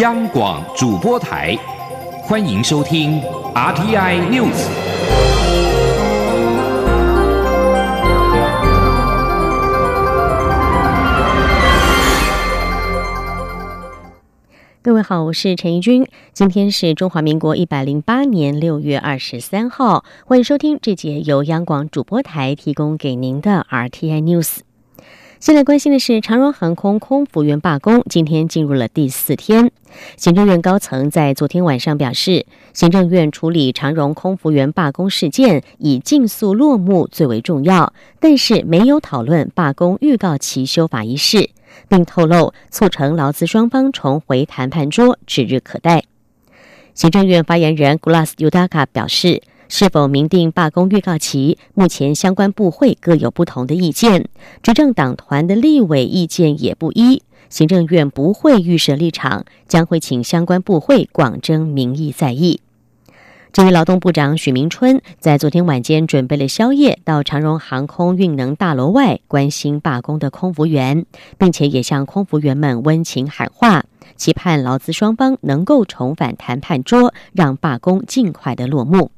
央广主播台，欢迎收听 RTI News。各位好，我是陈怡君，今天是中华民国一百零八年六月二十三号，欢迎收听这节由央广主播台提供给您的 RTI News。现在关心的是长荣航空空服员罢工，今天进入了第四天。行政院高层在昨天晚上表示，行政院处理长荣空服员罢工事件以尽速落幕最为重要，但是没有讨论罢工预告期修法一事，并透露促成劳资双方重回谈判桌指日可待。行政院发言人 Glass Udaka 表示。是否明定罢工预告期？目前相关部会各有不同的意见，执政党团的立委意见也不一。行政院不会预设立场，将会请相关部会广征民意在意。至于劳动部长许明春，在昨天晚间准备了宵夜，到长荣航空运能大楼外关心罢工的空服员，并且也向空服员们温情喊话，期盼劳资双方能够重返谈判桌，让罢工尽快的落幕。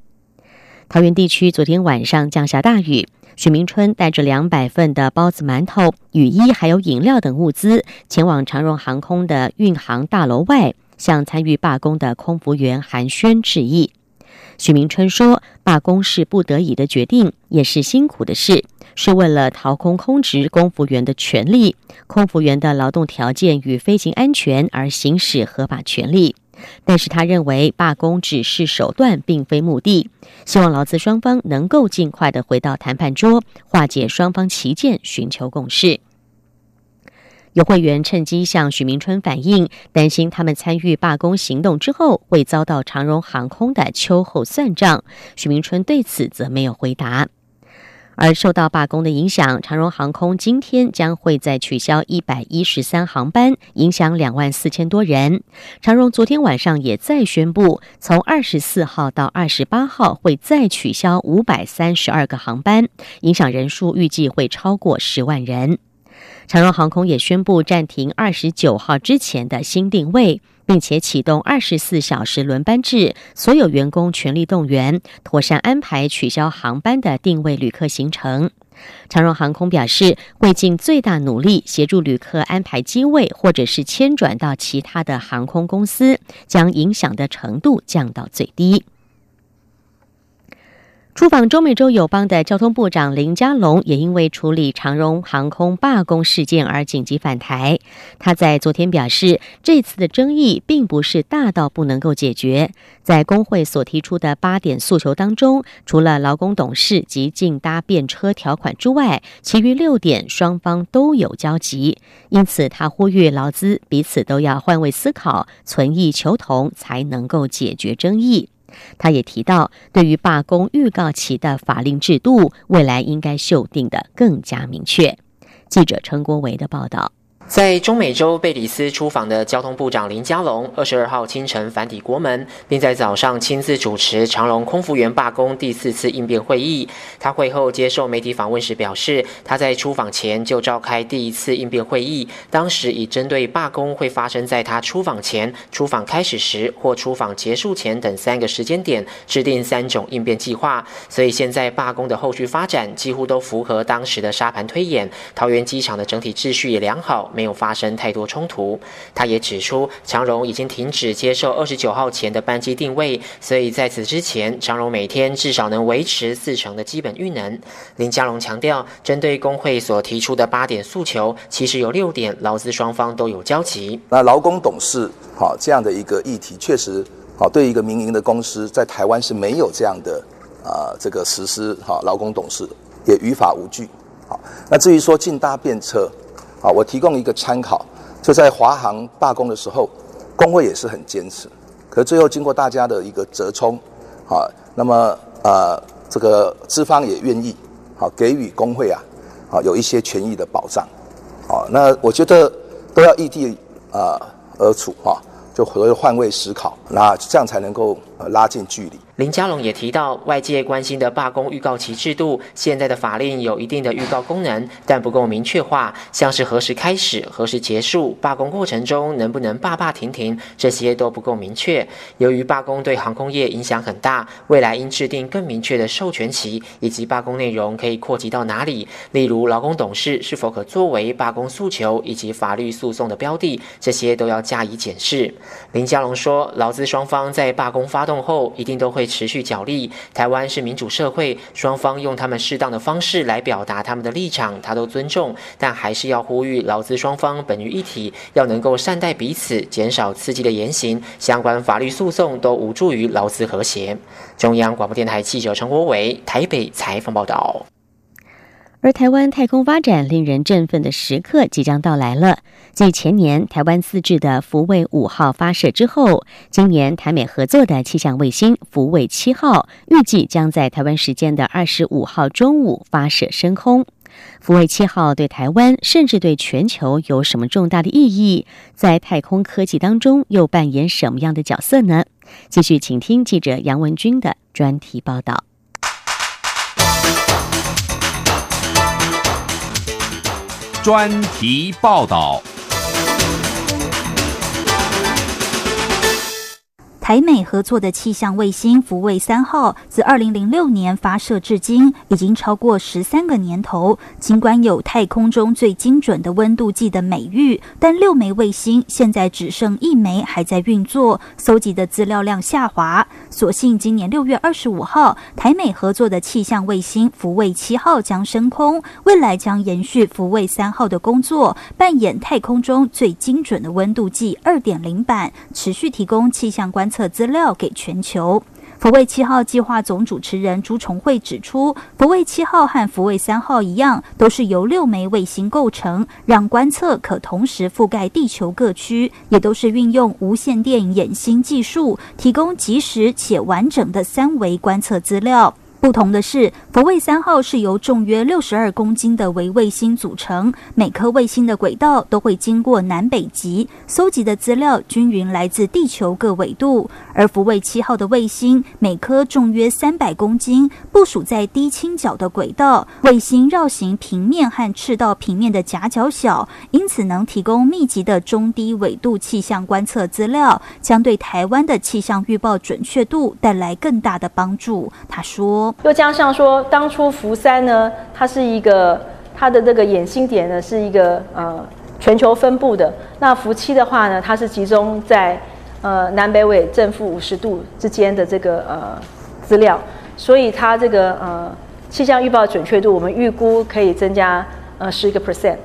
桃园地区昨天晚上降下大雨，许明春带着两百份的包子、馒头、雨衣还有饮料等物资，前往长荣航空的运航大楼外，向参与罢工的空服员寒暄致意。许明春说：“罢工是不得已的决定，也是辛苦的事，是为了掏空空职空服员的权利、空服员的劳动条件与飞行安全而行使合法权利。”但是他认为罢工只是手段，并非目的。希望劳资双方能够尽快的回到谈判桌，化解双方歧见，寻求共识。有会员趁机向许明春反映，担心他们参与罢工行动之后会遭到长荣航空的秋后算账。许明春对此则没有回答。而受到罢工的影响，长荣航空今天将会再取消一百一十三航班，影响两万四千多人。长荣昨天晚上也再宣布，从二十四号到二十八号会再取消五百三十二个航班，影响人数预计会超过十万人。长荣航空也宣布暂停二十九号之前的新定位。并且启动二十四小时轮班制，所有员工全力动员，妥善安排取消航班的定位旅客行程。长荣航空表示，会尽最大努力协助旅客安排机位，或者是迁转到其他的航空公司，将影响的程度降到最低。出访中美洲友邦的交通部长林佳龙也因为处理长荣航空罢工事件而紧急返台。他在昨天表示，这次的争议并不是大到不能够解决。在工会所提出的八点诉求当中，除了劳工董事及竞搭便车条款之外，其余六点双方都有交集。因此，他呼吁劳资彼此都要换位思考，存异求同，才能够解决争议。他也提到，对于罢工预告期的法令制度，未来应该修订的更加明确。记者陈国维的报道。在中美洲贝里斯出访的交通部长林佳龙，二十二号清晨返抵国门，并在早上亲自主持长隆空服员罢工第四次应变会议。他会后接受媒体访问时表示，他在出访前就召开第一次应变会议，当时已针对罢工会发生在他出访前、出访开始时或出访结束前等三个时间点，制定三种应变计划。所以现在罢工的后续发展几乎都符合当时的沙盘推演。桃园机场的整体秩序也良好。没有发生太多冲突。他也指出，长荣已经停止接受二十九号前的班机定位，所以在此之前，长荣每天至少能维持四成的基本运能。林佳龙强调，针对工会所提出的八点诉求，其实有六点劳资双方都有交集。那劳工董事，好这样的一个议题，确实好对一个民营的公司在台湾是没有这样的啊这个实施好劳工董事，也于法无据。好，那至于说进搭便车。好，我提供一个参考，就在华航罢工的时候，工会也是很坚持，可最后经过大家的一个折冲，啊，那么呃，这个资方也愿意好给予工会啊，好有一些权益的保障，好，那我觉得都要异地啊而处哈，就回换位思考，那这样才能够拉近距离。林佳龙也提到，外界关心的罢工预告期制度，现在的法令有一定的预告功能，但不够明确化，像是何时开始、何时结束，罢工过程中能不能罢罢停停，这些都不够明确。由于罢工对航空业影响很大，未来应制定更明确的授权期，以及罢工内容可以扩及到哪里，例如劳工董事是否可作为罢工诉求以及法律诉讼的标的，这些都要加以检视。林佳龙说，劳资双方在罢工发动后，一定都会。持续角力，台湾是民主社会，双方用他们适当的方式来表达他们的立场，他都尊重，但还是要呼吁劳资双方本于一体，要能够善待彼此，减少刺激的言行，相关法律诉讼都无助于劳资和谐。中央广播电台记者陈国伟台北采访报道。而台湾太空发展令人振奋的时刻即将到来了。继前年台湾自制的福卫五号发射之后，今年台美合作的气象卫星福卫七号预计将在台湾时间的二十五号中午发射升空。福卫七号对台湾甚至对全球有什么重大的意义？在太空科技当中又扮演什么样的角色呢？继续请听记者杨文军的专题报道。专题报道。台美合作的气象卫星福卫三号，自二零零六年发射至今，已经超过十三个年头。尽管有太空中最精准的温度计的美誉，但六枚卫星现在只剩一枚还在运作，搜集的资料量下滑。所幸今年六月二十五号，台美合作的气象卫星福卫七号将升空，未来将延续福卫三号的工作，扮演太空中最精准的温度计二点零版，持续提供气象观测。资料给全球。福卫七号计划总主持人朱崇慧指出，福卫七号和福卫三号一样，都是由六枚卫星构成，让观测可同时覆盖地球各区，也都是运用无线电衍星技术，提供及时且完整的三维观测资料。不同的是，福卫三号是由重约六十二公斤的微卫星组成，每颗卫星的轨道都会经过南北极，搜集的资料均匀来自地球各纬度。而福卫七号的卫星每颗重约三百公斤，部署在低倾角的轨道，卫星绕行平面和赤道平面的夹角小，因此能提供密集的中低纬度气象观测资料，将对台湾的气象预报准确度带来更大的帮助。他说。又加上说，当初福三呢，它是一个它的这个眼星点呢，是一个呃全球分布的。那福七的话呢，它是集中在呃南北纬正负五十度之间的这个呃资料，所以它这个呃气象预报准确度，我们预估可以增加呃十一个 percent。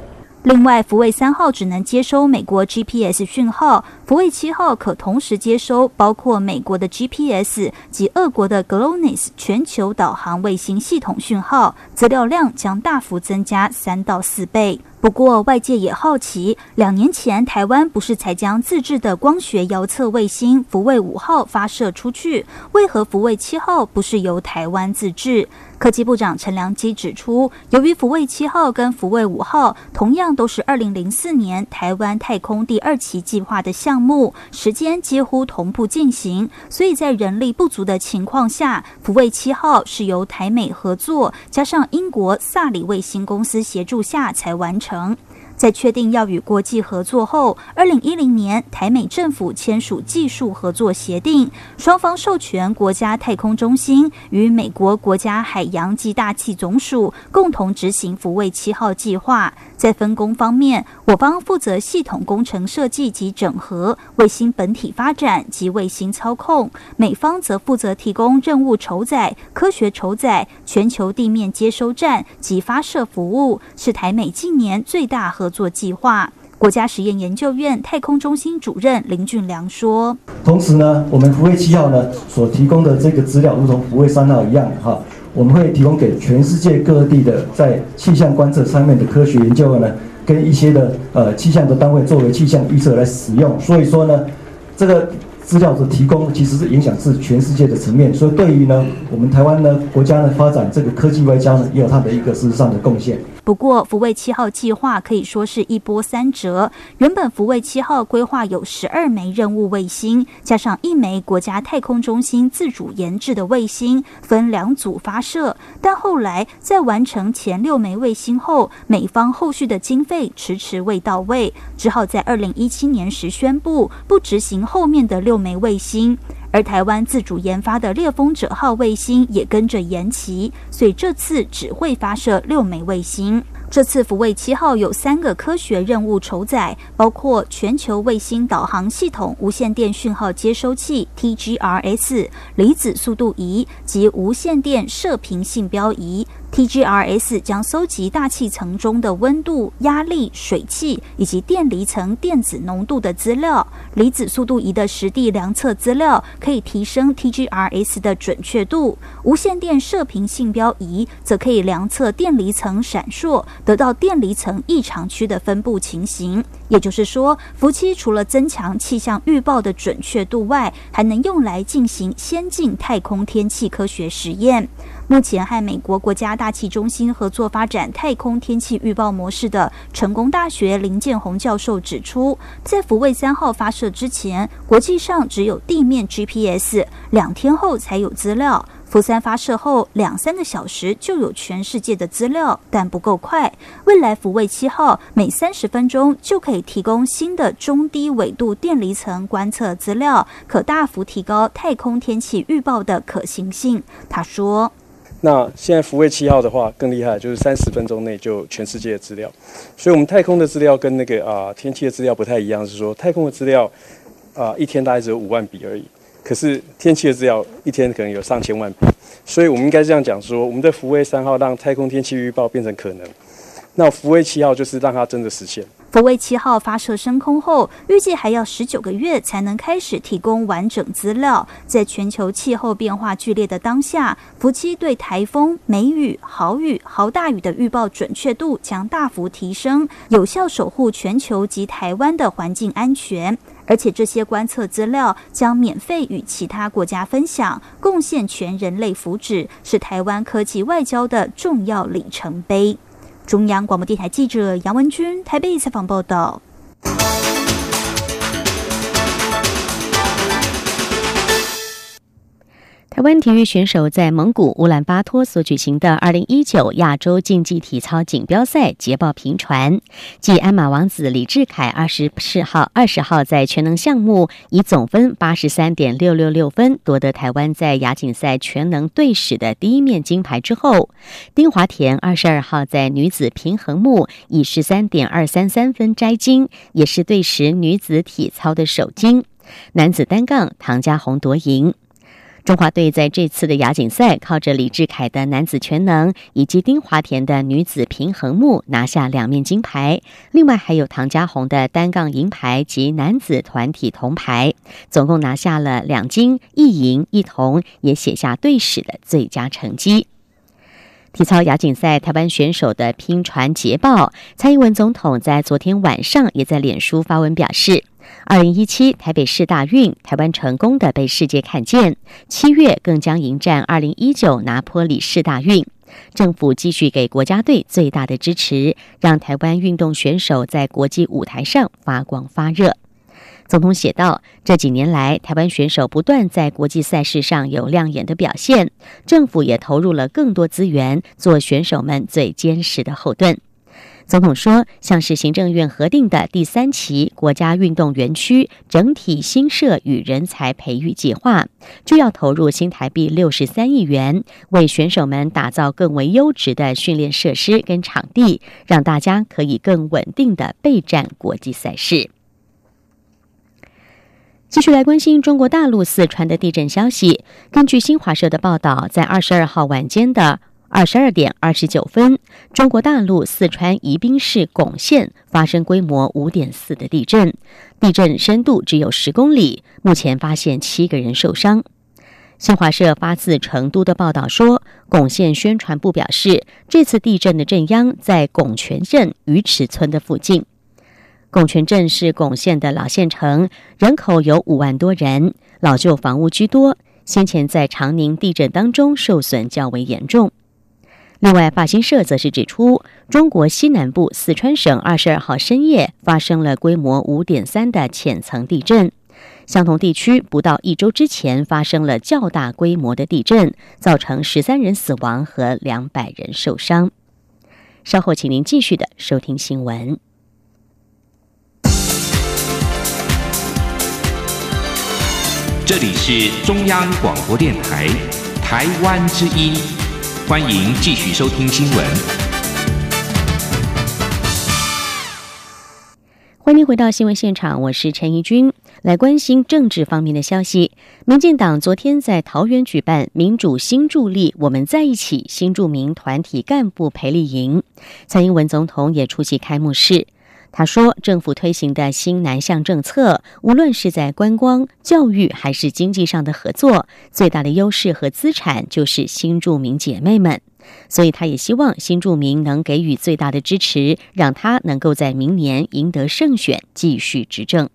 另外，福卫三号只能接收美国 GPS 讯号，福卫七号可同时接收包括美国的 GPS 及俄国的 GLONASS 全球导航卫星系统讯号，资料量将大幅增加三到四倍。不过，外界也好奇，两年前台湾不是才将自制的光学遥测卫星福卫五号发射出去，为何福卫七号不是由台湾自制？科技部长陈良基指出，由于福卫七号跟福卫五号同样都是二零零四年台湾太空第二期计划的项目，时间几乎同步进行，所以在人力不足的情况下，福卫七号是由台美合作，加上英国萨里卫星公司协助下才完成。在确定要与国际合作后，二零一零年台美政府签署技术合作协定，双方授权国家太空中心与美国国家海洋及大气总署共同执行福卫七号计划。在分工方面，我方负责系统工程设计及整合、卫星本体发展及卫星操控；美方则负责提供任务筹载、科学筹载、全球地面接收站及发射服务，是台美近年最大合合作计划。国家实验研究院太空中心主任林俊良说：“同时呢，我们福卫七号呢所提供的这个资料，如同福卫三号一样，哈。”我们会提供给全世界各地的在气象观测上面的科学研究呢，跟一些的呃气象的单位作为气象预测来使用。所以说呢，这个资料的提供其实是影响是全世界的层面。所以对于呢我们台湾呢国家呢发展这个科技外交呢，也有它的一个事实上的贡献。不过，福卫七号计划可以说是一波三折。原本福卫七号规划有十二枚任务卫星，加上一枚国家太空中心自主研制的卫星，分两组发射。但后来在完成前六枚卫星后，美方后续的经费迟迟未到位，只好在二零一七年时宣布不执行后面的六枚卫星。而台湾自主研发的猎风者号卫星也跟着延期，所以这次只会发射六枚卫星。这次福卫七号有三个科学任务筹载，包括全球卫星导航系统无线电讯号接收器 （TGRS）、离子速度仪及无线电射频信标仪。TGRS 将搜集大气层中的温度、压力、水汽以及电离层电子浓度的资料。离子速度仪的实地量测资料可以提升 TGRS 的准确度。无线电射频信标仪则可以量测电离层闪烁，得到电离层异常区的分布情形。也就是说，福七除了增强气象预报的准确度外，还能用来进行先进太空天气科学实验。目前和美国国家大气中心合作发展太空天气预报模式的成功大学林建宏教授指出，在福卫三号发射之前，国际上只有地面 GPS，两天后才有资料；福三发射后两三个小时就有全世界的资料，但不够快。未来福卫七号每三十分钟就可以提供新的中低纬度电离层观测资料，可大幅提高太空天气预报的可行性。他说。那现在福卫七号的话更厉害，就是三十分钟内就全世界的资料。所以，我们太空的资料跟那个啊天气的资料不太一样，是说太空的资料啊一天大概只有五万笔而已，可是天气的资料一天可能有上千万笔。所以我们应该这样讲说，我们的福卫三号让太空天气预报变成可能，那福卫七号就是让它真的实现。福卫七号发射升空后，预计还要十九个月才能开始提供完整资料。在全球气候变化剧烈的当下，福七对台风、梅雨、豪雨、豪大雨的预报准确度将大幅提升，有效守护全球及台湾的环境安全。而且这些观测资料将免费与其他国家分享，贡献全人类福祉，是台湾科技外交的重要里程碑。中央广播电台记者杨文君台北采访报道。台湾体育选手在蒙古乌兰巴托所举行的二零一九亚洲竞技体操锦标赛捷报频传，继鞍马王子李志凯二十四号、二十号在全能项目以总分八十三点六六六分夺得台湾在亚锦赛全能队史的第一面金牌之后，丁华田二十二号在女子平衡木以十三点二三三分摘金，也是队史女子体操的首金。男子单杠唐家宏夺银。中华队在这次的亚锦赛，靠着李志凯的男子全能以及丁华田的女子平衡木拿下两面金牌，另外还有唐家红的单杠银牌及男子团体铜牌，总共拿下了两金一银一铜，也写下队史的最佳成绩。体操亚锦赛，台湾选手的拼传捷报，蔡英文总统在昨天晚上也在脸书发文表示。二零一七台北市大运，台湾成功的被世界看见。七月更将迎战二零一九拿坡里市大运，政府继续给国家队最大的支持，让台湾运动选手在国际舞台上发光发热。总统写道：这几年来，台湾选手不断在国际赛事上有亮眼的表现，政府也投入了更多资源，做选手们最坚实的后盾。总统说，像是行政院核定的第三期国家运动园区整体新设与人才培育计划，就要投入新台币六十三亿元，为选手们打造更为优质的训练设施跟场地，让大家可以更稳定的备战国际赛事。继续来关心中国大陆四川的地震消息。根据新华社的报道，在二十二号晚间的。二十二点二十九分，中国大陆四川宜宾市珙县发生规模五点四的地震，地震深度只有十公里。目前发现七个人受伤。新华社发自成都的报道说，珙县宣传部表示，这次地震的震央在珙泉镇鱼池村的附近。珙泉镇是珙县的老县城，人口有五万多人，老旧房屋居多，先前在长宁地震当中受损较为严重。另外，法新社则是指出，中国西南部四川省二十二号深夜发生了规模五点三的浅层地震。相同地区不到一周之前发生了较大规模的地震，造成十三人死亡和两百人受伤。稍后，请您继续的收听新闻。这里是中央广播电台台湾之音，欢迎继续收听新闻。欢迎回到新闻现场，我是陈怡君。来关心政治方面的消息。民进党昨天在桃园举办民主新助力我们在一起新著名团体干部培力营，蔡英文总统也出席开幕式。他说，政府推行的新南向政策，无论是在观光、教育还是经济上的合作，最大的优势和资产就是新住民姐妹们。所以，他也希望新住民能给予最大的支持，让他能够在明年赢得胜选，继续执政。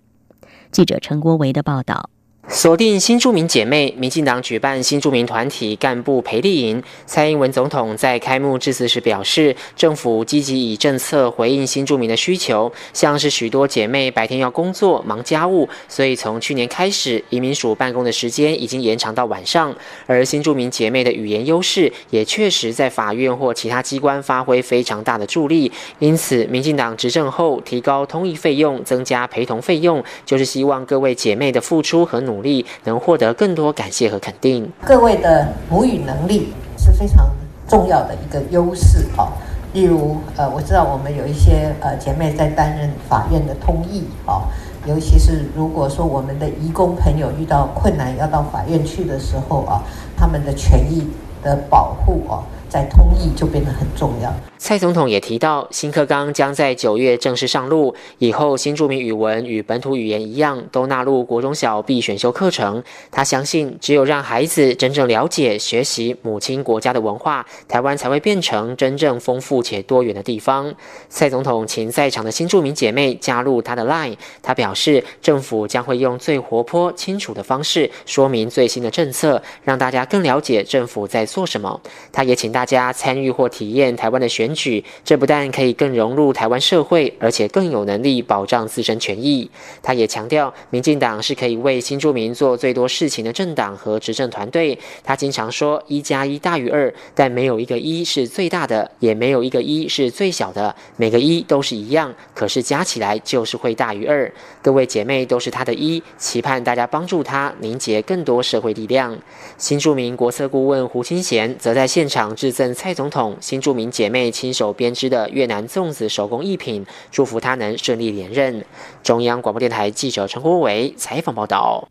记者陈国维的报道。锁定新住民姐妹，民进党举办新住民团体干部培力营。蔡英文总统在开幕致辞时表示，政府积极以政策回应新住民的需求，像是许多姐妹白天要工作忙家务，所以从去年开始，移民署办公的时间已经延长到晚上。而新住民姐妹的语言优势，也确实在法院或其他机关发挥非常大的助力。因此，民进党执政后提高通译费用，增加陪同费用，就是希望各位姐妹的付出和努。力能获得更多感谢和肯定。各位的母语能力是非常重要的一个优势哦。例如，呃，我知道我们有一些呃姐妹在担任法院的通译哦，尤其是如果说我们的移工朋友遇到困难要到法院去的时候啊，他们的权益的保护哦。在通译就变得很重要。蔡总统也提到，新课纲将在九月正式上路，以后新著名语文与本土语言一样，都纳入国中小必选修课程。他相信，只有让孩子真正了解、学习母亲国家的文化，台湾才会变成真正丰富且多元的地方。蔡总统请在场的新著名姐妹加入他的 Line，他表示，政府将会用最活泼、清楚的方式说明最新的政策，让大家更了解政府在做什么。他也请大。大家参与或体验台湾的选举，这不但可以更融入台湾社会，而且更有能力保障自身权益。他也强调，民进党是可以为新住民做最多事情的政党和执政团队。他经常说“一加一大于二”，但没有一个一是最大的，也没有一个一是最小的，每个一都是一样，可是加起来就是会大于二。各位姐妹都是他的一，期盼大家帮助他凝结更多社会力量。新住民国策顾问胡清贤则在现场致。赠蔡总统新著名姐妹亲手编织的越南粽子手工艺品，祝福他能顺利连任。中央广播电台记者陈国伟采访报道。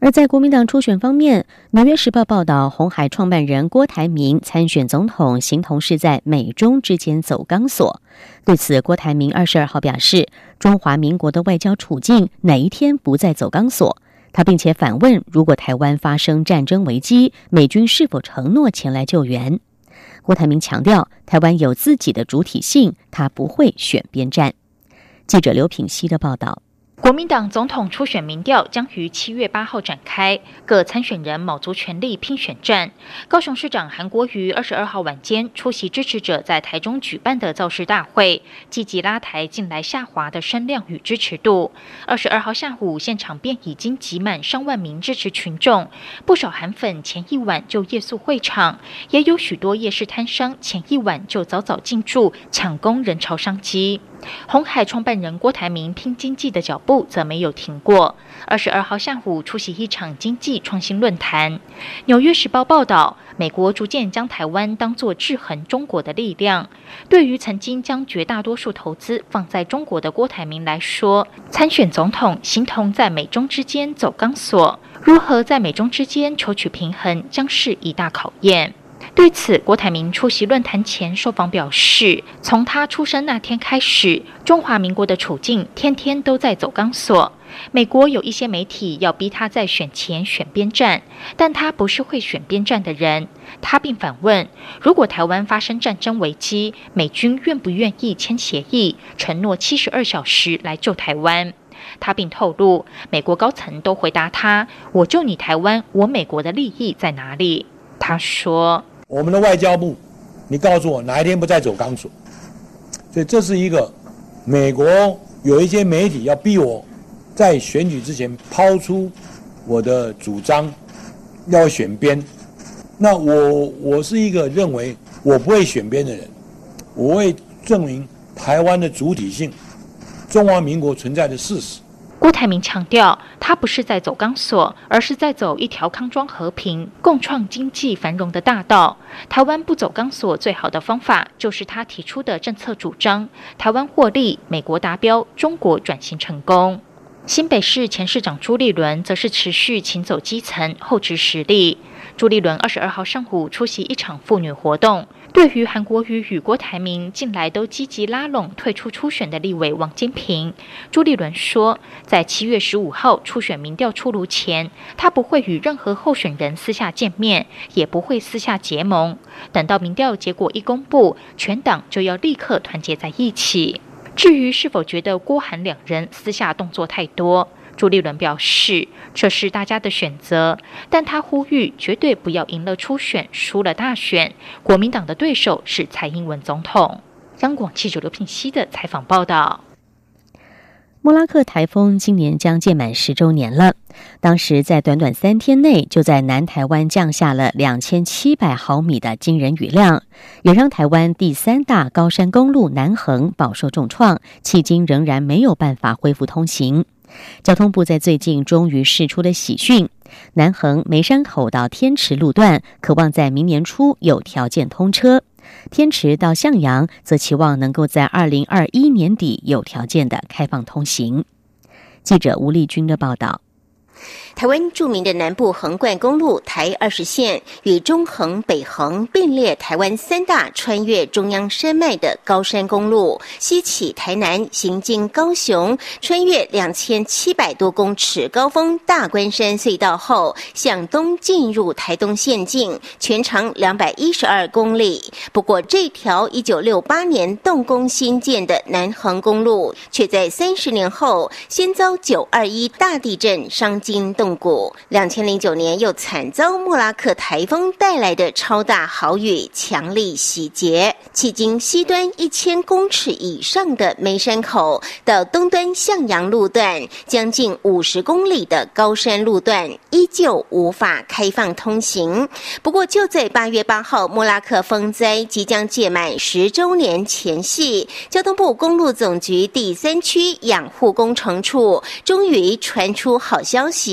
而在国民党初选方面，《纽约时报》报道，红海创办人郭台铭参选总统，形同是在美中之间走钢索。对此，郭台铭二十二号表示，中华民国的外交处境哪一天不再走钢索？他并且反问：如果台湾发生战争危机，美军是否承诺前来救援？郭台铭强调，台湾有自己的主体性，他不会选边站。记者刘品希的报道。国民党总统初选民调将于七月八号展开，各参选人卯足全力拼选战。高雄市长韩国瑜二十二号晚间出席支持者在台中举办的造势大会，积极拉抬近来下滑的声量与支持度。二十二号下午，现场便已经挤满上万名支持群众，不少韩粉前一晚就夜宿会场，也有许多夜市摊商前一晚就早早进驻，抢攻人潮商机。红海创办人郭台铭拼经济的脚步则没有停过。二十二号下午出席一场经济创新论坛。纽约时报报道，美国逐渐将台湾当作制衡中国的力量。对于曾经将绝大多数投资放在中国的郭台铭来说，参选总统形同在美中之间走钢索。如何在美中之间求取平衡，将是一大考验。对此，郭台铭出席论坛前受访表示：“从他出生那天开始，中华民国的处境天天都在走钢索。美国有一些媒体要逼他在选前选边站，但他不是会选边站的人。”他并反问：“如果台湾发生战争危机，美军愿不愿意签协议，承诺七十二小时来救台湾？”他并透露，美国高层都回答他：“我救你台湾，我美国的利益在哪里？”他说。我们的外交部你告诉我哪一天不再走钢索？所以这是一个美国有一些媒体要逼我在选举之前抛出我的主张，要选边。那我我是一个认为我不会选边的人，我会证明台湾的主体性，中华民国存在的事实。郭台铭强调，他不是在走钢索，而是在走一条康庄和平、共创经济繁荣的大道。台湾不走钢索，最好的方法就是他提出的政策主张：台湾获利，美国达标，中国转型成功。新北市前市长朱立伦则是持续勤走基层、厚植实力。朱立伦二十二号上午出席一场妇女活动。对于韩国瑜与郭台铭近来都积极拉拢退出初选的立委王金平，朱立伦说，在七月十五号初选民调出炉前，他不会与任何候选人私下见面，也不会私下结盟。等到民调结果一公布，全党就要立刻团结在一起。至于是否觉得郭韩两人私下动作太多？朱立伦表示，这是大家的选择，但他呼吁绝对不要赢了初选，输了大选。国民党的对手是蔡英文总统。央广记者刘品熙的采访报道。莫拉克台风今年将届满十周年了，当时在短短三天内，就在南台湾降下了两千七百毫米的惊人雨量，也让台湾第三大高山公路南横饱受重创，迄今仍然没有办法恢复通行。交通部在最近终于释出了喜讯，南横梅山口到天池路段，渴望在明年初有条件通车；天池到向阳，则期望能够在二零二一年底有条件的开放通行。记者吴丽君的报道。台湾著名的南部横贯公路台二十线与中横、北横并列台湾三大穿越中央山脉的高山公路，西起台南，行经高雄，穿越两千七百多公尺高峰大关山隧道后，向东进入台东县境，全长两百一十二公里。不过，这条一九六八年动工新建的南横公路，却在三十年后先遭九二一大地震伤筋动。动谷，两千零九年又惨遭莫拉克台风带来的超大豪雨强力洗劫，迄今西端一千公尺以上的梅山口到东端向阳路段，将近五十公里的高山路段依旧无法开放通行。不过，就在八月八号莫拉克风灾即将届满十周年前夕，交通部公路总局第三区养护工程处终于传出好消息。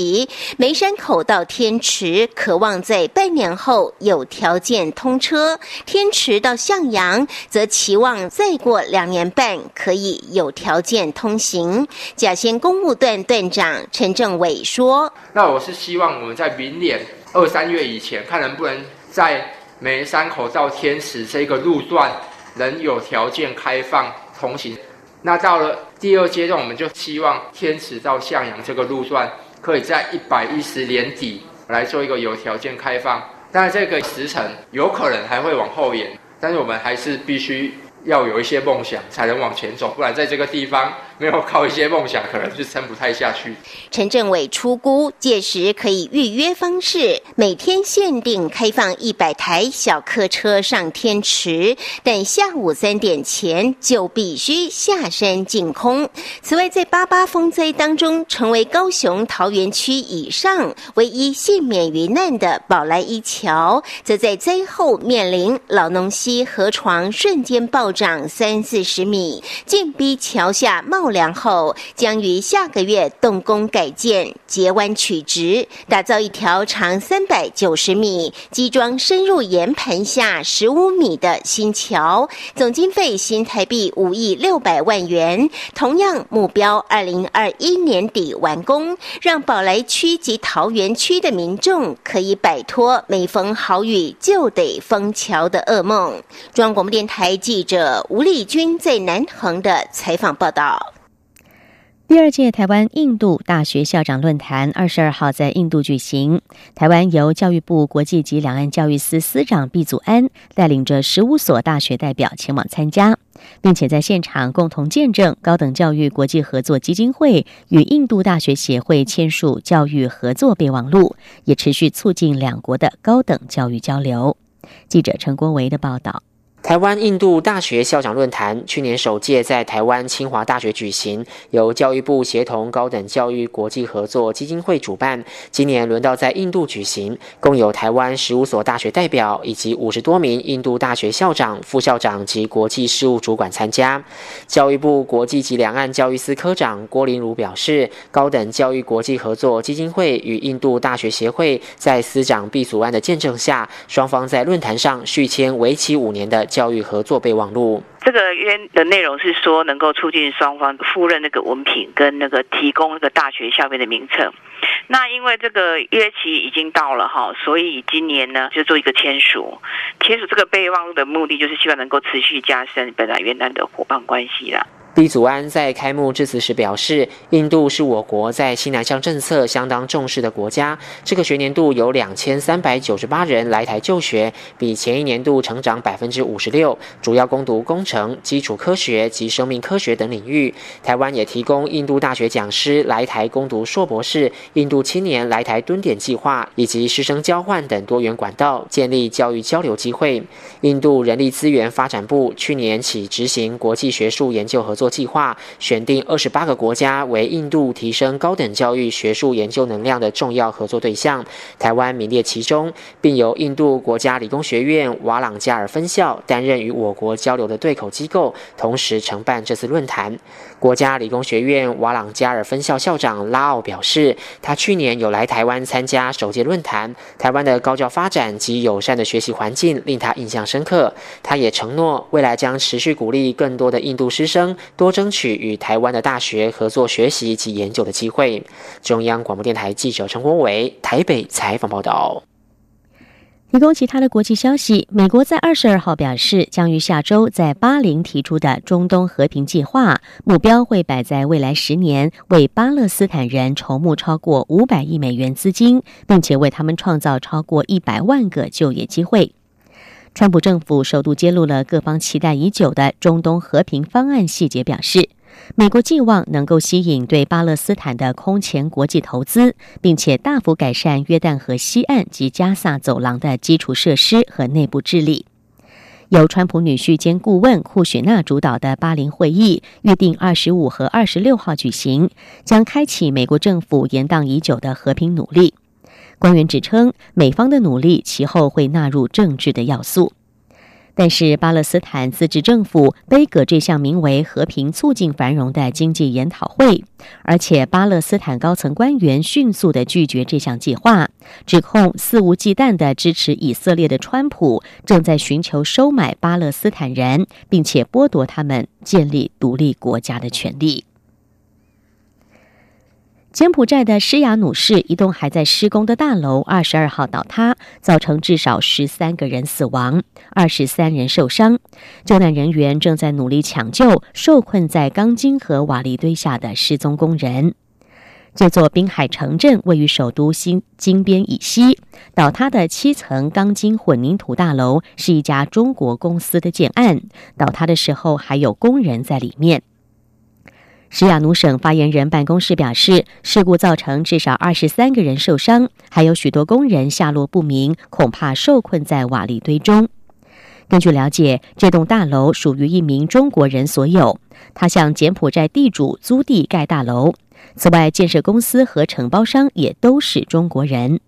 梅山口到天池，渴望在半年后有条件通车；天池到向阳，则期望再过两年半可以有条件通行。甲仙公务段段长陈政伟说：“那我是希望我们在明年二三月以前，看能不能在梅山口到天池这个路段能有条件开放通行。那到了第二阶段，我们就希望天池到向阳这个路段。”可以在一百一十年底来做一个有条件开放，但这个时辰有可能还会往后延，但是我们还是必须。要有一些梦想才能往前走，不然在这个地方没有靠一些梦想，可能就撑不太下去。陈政伟出估，届时可以预约方式，每天限定开放一百台小客车上天池，但下午三点前就必须下山净空。此外，在八八风灾当中，成为高雄桃园区以上唯一幸免于难的宝来一桥，则在灾后面临老农溪河床瞬间暴。涨三四十米，进逼桥下冒梁后，将于下个月动工改建，截弯取直，打造一条长三百九十米、基桩深入岩盘下十五米的新桥，总经费新台币五亿六百万元。同样目标二零二一年底完工，让宝来区及桃园区的民众可以摆脱每逢好雨就得封桥的噩梦。中央广播电台记者。吴丽君在南横的采访报道。第二届台湾印度大学校长论坛二十二号在印度举行。台湾由教育部国际及两岸教育司司长毕祖安带领着十五所大学代表前往参加，并且在现场共同见证高等教育国际合作基金会与印度大学协会签署教育合作备忘录，也持续促进两国的高等教育交流。记者陈国维的报道。台湾印度大学校长论坛去年首届在台湾清华大学举行，由教育部协同高等教育国际合作基金会主办。今年轮到在印度举行，共有台湾十五所大学代表以及五十多名印度大学校长、副校长及国际事务主管参加。教育部国际及两岸教育司科长郭林儒表示，高等教育国际合作基金会与印度大学协会在司长毕祖安的见证下，双方在论坛上续签为期五年的。教育合作备忘录，这个约的内容是说，能够促进双方赴任那个文凭跟那个提供那个大学校面的名称。那因为这个约期已经到了哈，所以今年呢就做一个签署。签署这个备忘录的目的，就是希望能够持续加深本来原来的伙伴关系啦。毕祖安在开幕致辞时表示，印度是我国在西南向政策相当重视的国家。这个学年度有两千三百九十八人来台就学，比前一年度成长百分之五十六，主要攻读工程、基础科学及生命科学等领域。台湾也提供印度大学讲师来台攻读硕博士、印度青年来台蹲点计划以及师生交换等多元管道，建立教育交流机会。印度人力资源发展部去年起执行国际学术研究合作。做计划，选定二十八个国家为印度提升高等教育学术研究能量的重要合作对象，台湾名列其中，并由印度国家理工学院瓦朗加尔分校担任与我国交流的对口机构，同时承办这次论坛。国家理工学院瓦朗加尔分校校长拉奥表示，他去年有来台湾参加首届论坛，台湾的高教发展及友善的学习环境令他印象深刻。他也承诺，未来将持续鼓励更多的印度师生。多争取与台湾的大学合作学习及研究的机会。中央广播电台记者陈国伟台北采访报道。提供其他的国际消息，美国在二十二号表示，将于下周在巴林提出的中东和平计划目标会摆在未来十年，为巴勒斯坦人筹募超过五百亿美元资金，并且为他们创造超过一百万个就业机会。川普政府首度揭露了各方期待已久的中东和平方案细节，表示美国寄望能够吸引对巴勒斯坦的空前国际投资，并且大幅改善约旦河西岸及加萨走廊的基础设施和内部治理。由川普女婿兼顾问库雪纳主导的巴林会议预定二十五和二十六号举行，将开启美国政府延宕已久的和平努力。官员指称，美方的努力其后会纳入政治的要素，但是巴勒斯坦自治政府背葛这项名为“和平促进繁荣”的经济研讨会，而且巴勒斯坦高层官员迅速的拒绝这项计划，指控肆无忌惮的支持以色列的川普正在寻求收买巴勒斯坦人，并且剥夺他们建立独立国家的权利。柬埔寨的施雅努市一栋还在施工的大楼，二十二号倒塌，造成至少十三个人死亡，二十三人受伤。救难人员正在努力抢救受困在钢筋和瓦砾堆下的失踪工人。这座滨海城镇位于首都新金边以西，倒塌的七层钢筋混凝土大楼是一家中国公司的建案，倒塌的时候还有工人在里面。施亚努省发言人办公室表示，事故造成至少二十三个人受伤，还有许多工人下落不明，恐怕受困在瓦砾堆中。根据了解，这栋大楼属于一名中国人所有，他向柬埔寨地主租地盖大楼。此外，建设公司和承包商也都是中国人。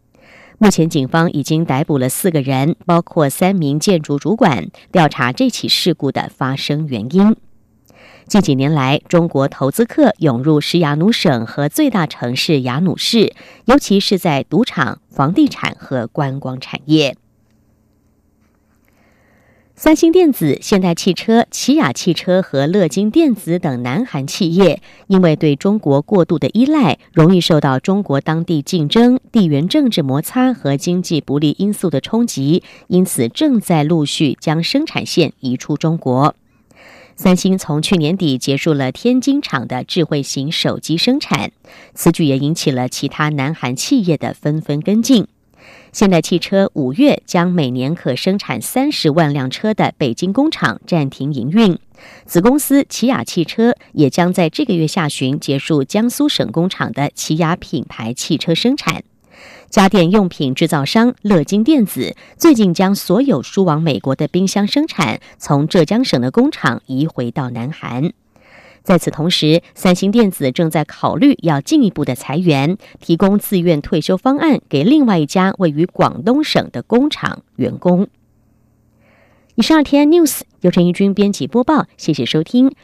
目前，警方已经逮捕了四个人，包括三名建筑主管，调查这起事故的发生原因。近几年来，中国投资客涌入石雅努省和最大城市雅努市，尤其是在赌场、房地产和观光产业。三星电子、现代汽车、起亚汽车和乐金电子等南韩企业，因为对中国过度的依赖，容易受到中国当地竞争、地缘政治摩擦和经济不利因素的冲击，因此正在陆续将生产线移出中国。三星从去年底结束了天津厂的智慧型手机生产，此举也引起了其他南韩企业的纷纷跟进。现代汽车五月将每年可生产三十万辆车的北京工厂暂停营运，子公司起亚汽车也将在这个月下旬结束江苏省工厂的起亚品牌汽车生产。家电用品制造商乐金电子最近将所有输往美国的冰箱生产从浙江省的工厂移回到南韩。在此同时，三星电子正在考虑要进一步的裁员，提供自愿退休方案给另外一家位于广东省的工厂员工。以上 T N News 由陈一军编辑播报，谢谢收听。